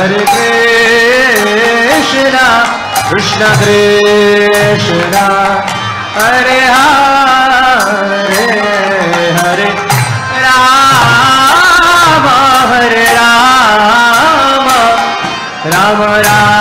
हरे क्रे शिरा कृष्ण क्रेशरा हरे हरे रा हरे राम राम।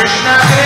Krishna.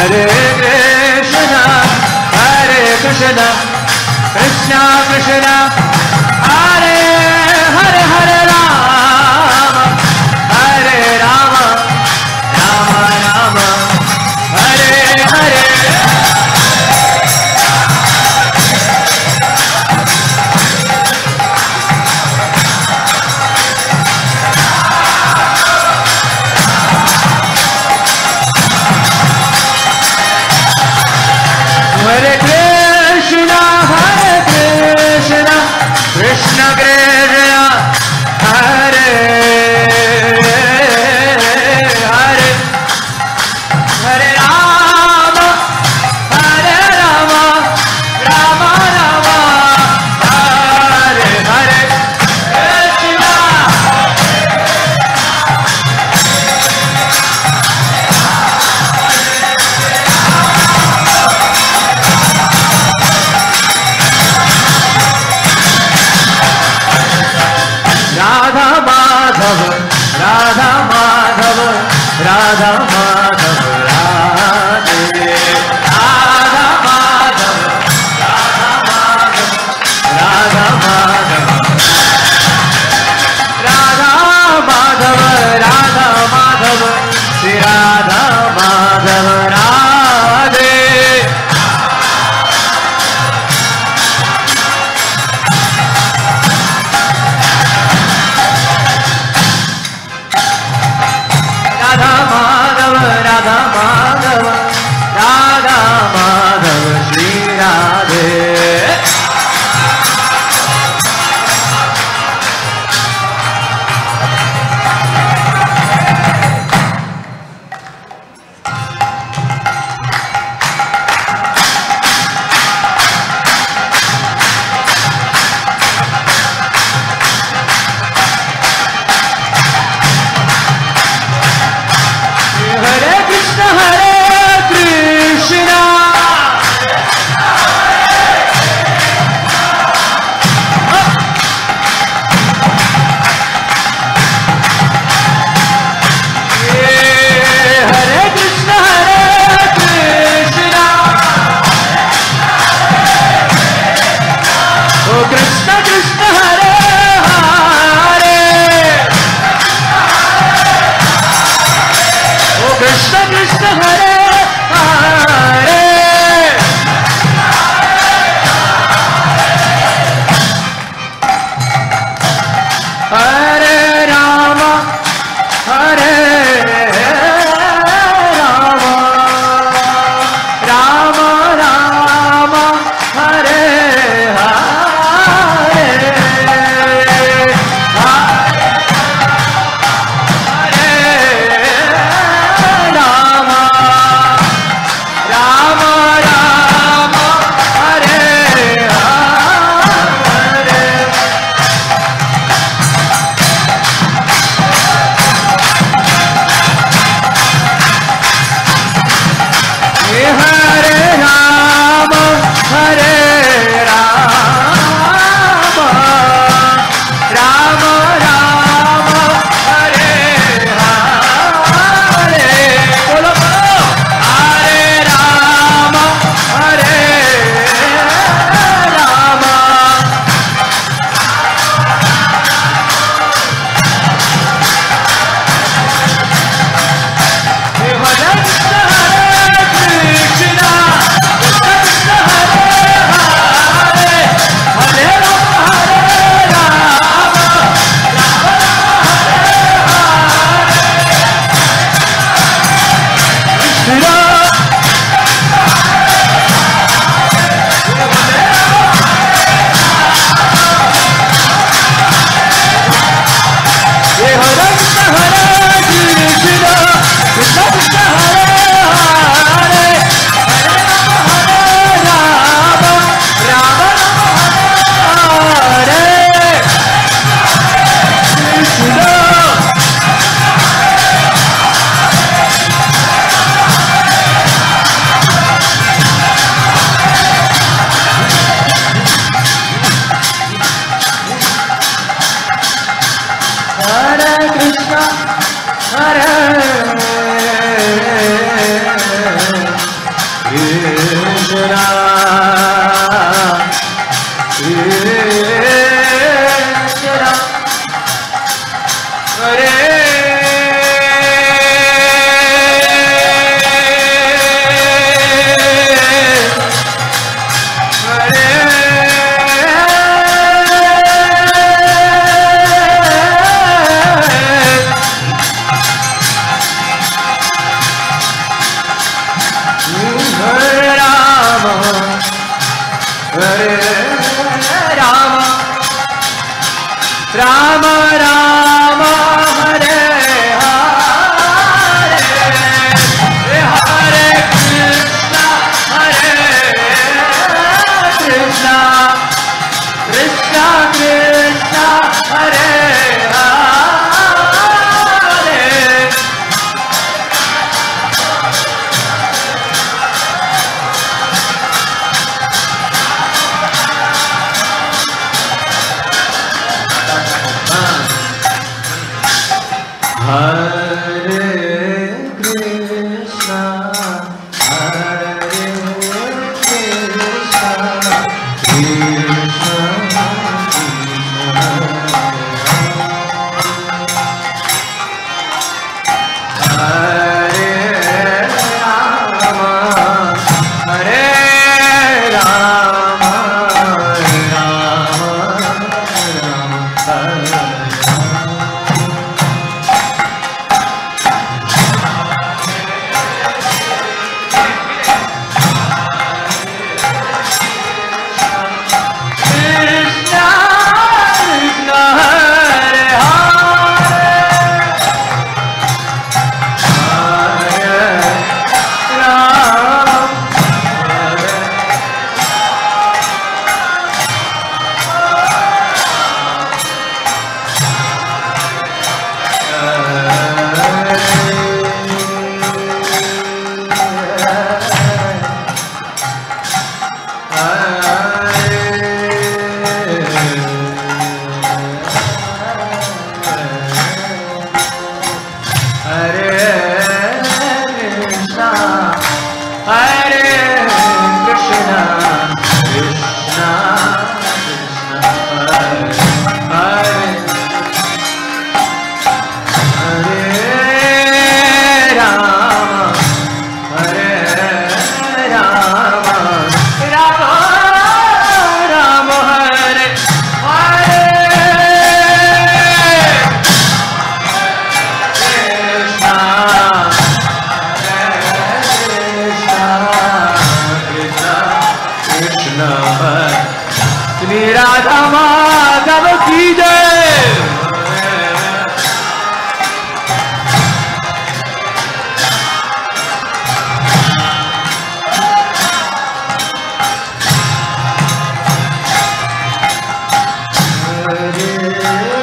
हरे कृष्ण हरे Krishna Krishna Krishna. Yeah.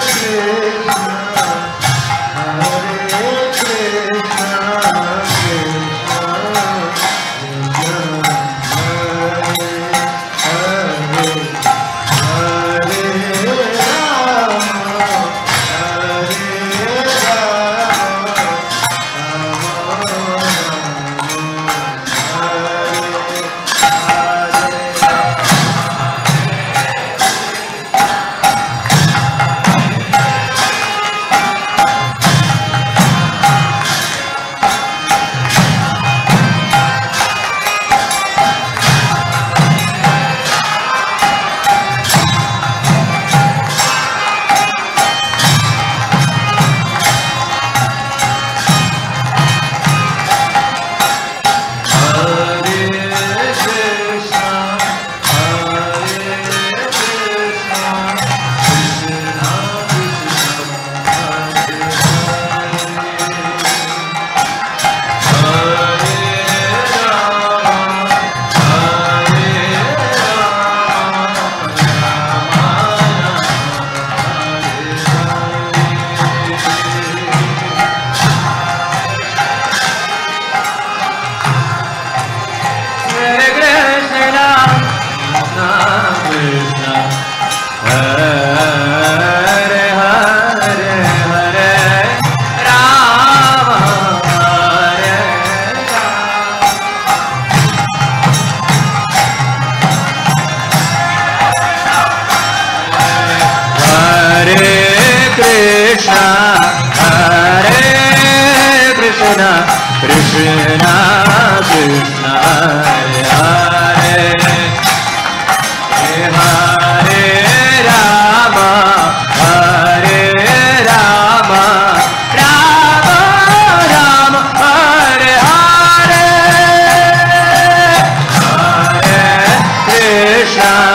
Krishna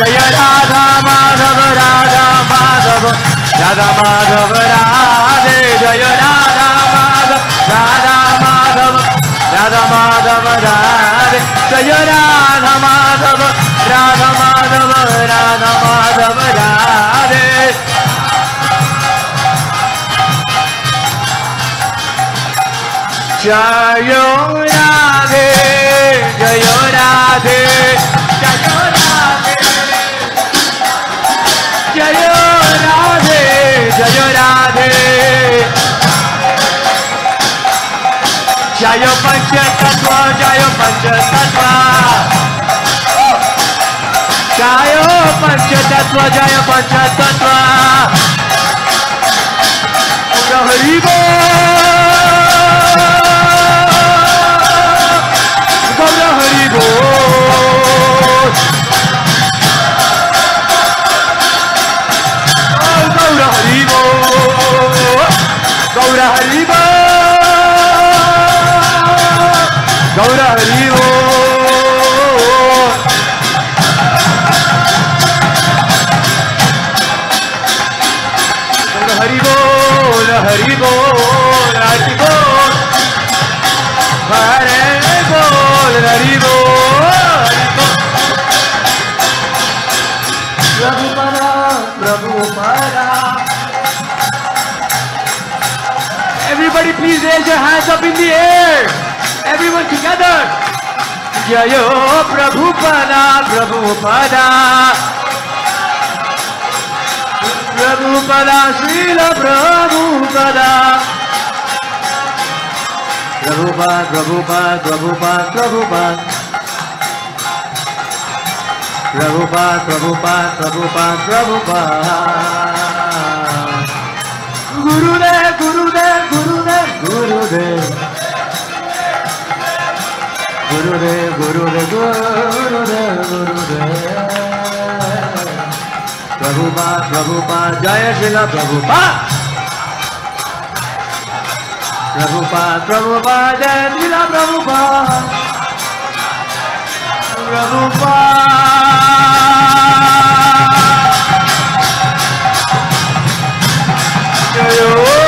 Radha Madhav Radha Madhav Radha Madhav Radhe. जय राधा माधव राधा माधव राधा माधव राधे। जय राधा माधव राधा माधव राधा माधव राधे। जय राधे जय राधे। जय जय राधे जय राधे। जय पंच तत्व जय पंच तत्व जय पंच तत्व जय पंच तत्व हरि गौर हरि बोल arriba. Cabra arriba. Arriba, arriba, arriba. Everybody please raise your hands up in the air. Everyone together. Jayo Prabhupada, Prabhupada. Prabhupada, Srila Prabhupada. Prabhupada, Prabhupada, Prabhupada, Prabhupada. Prabhupada, Prabhupada, Prabhupada, Prabhupada. Gurudev, Gurudev, Gurudev, Gurudev. Prabhupada, Prabhupada, Jaya Srila Prabhupada. Prabhupada, Prabhupada, Jaya Srila Prabhupada. Prabhupada. Prabhupada,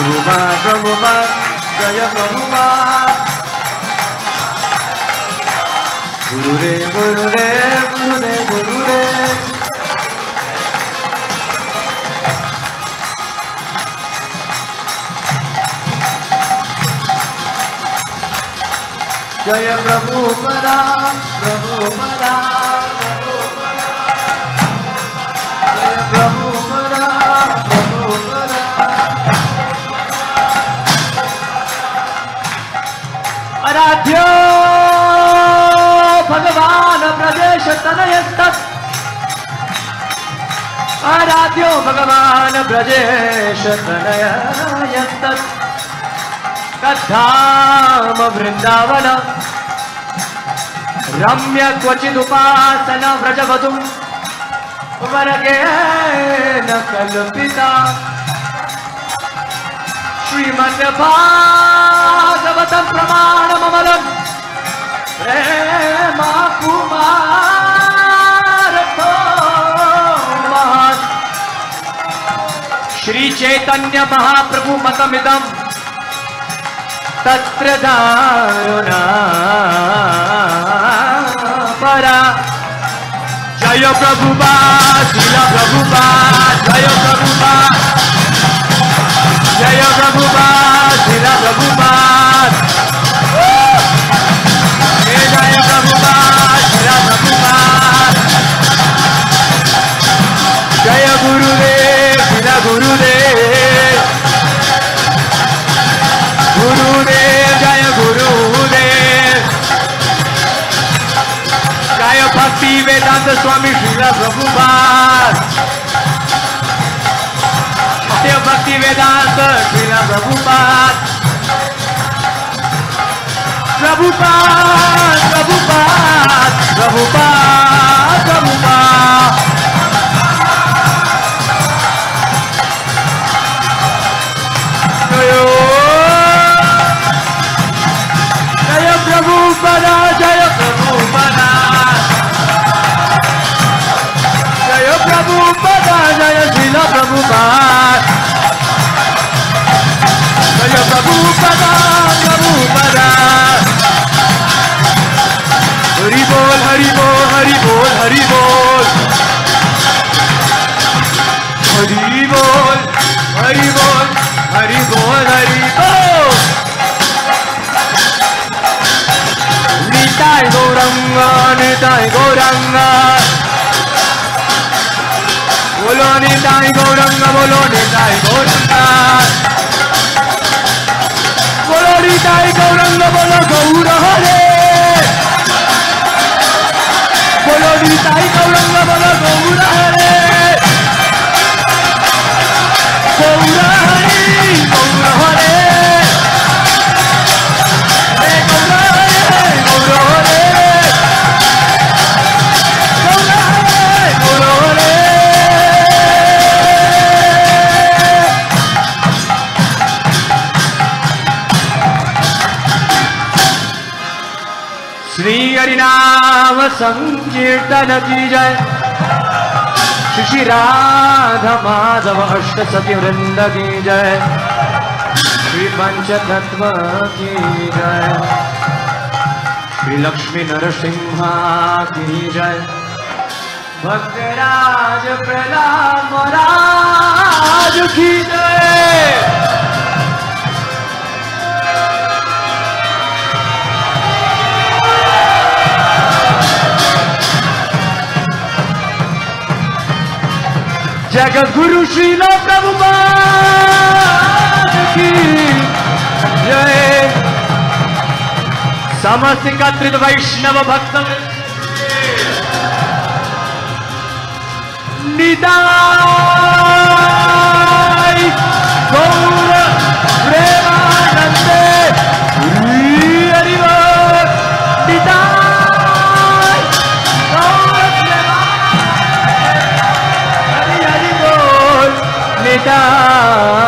Prabhupada, Prabhupada, Jaya Prabhupada. Gurudev, Gurudev, Gurudev, Gurudev. Jaya Prabhupada, Prabhupada, Prabhupada. आराध्यो भगवान प्रदेश तनयस्तत् आराध्यो भगवान ब्रजेश तनयस्तत् तद्धाम वृन्दावन। रम्य क्वचिदुपासन व्रजवधुम्। वर्गेण कल्पिता श्रीमद्भागवतं प्रमाणममलम् प्रेमा चैतन्य महाप्रभु मतमिदम् तत्र दारुणा परा। जय प्रभुपा, शिल प्रभुपा, जय Prabhupada. Jaya Prabhupada, Jira Prabhupada. Hey, Jaya Prabhupada, Jira Prabhupada. Jaya Gurudev, Jira Gurudev. Gurudev, Jaya Gurudev. Jaya Bhakti Vedanta Swami Srila Prabhupada. Prabhupada Prabhupada Prabhupada जय Prabhupada Jaya Prabhupada Prabhupada Hari Bol Hari Bol Hari Bol Hari Bol Hari Bol Hari Bol Hari Bol Hari Bol Nitai Gauranga Nitai বলো নিতাই গৌরঙ্গ বলো নিতাই গৌরঙ্গ। বলো নিতাই গৌরঙ্গ বলো, গৌর হরে। বলো নিতাই গৌরঙ্গ বলো, গৌর হরে। গৌর श्री हरिनाम संकीर्तन की जय। श्री राधा माधव अष्ट सती वृंद की जय। श्री पंचतत्व की जय। श्री लक्ष्मी नरसिंहा की जय। भक्तराज प्रहलाद महाराज की जय। जगत गुरु श्रील जय समस्त एकत्रित वैष्णव भक्त निदाय बेटा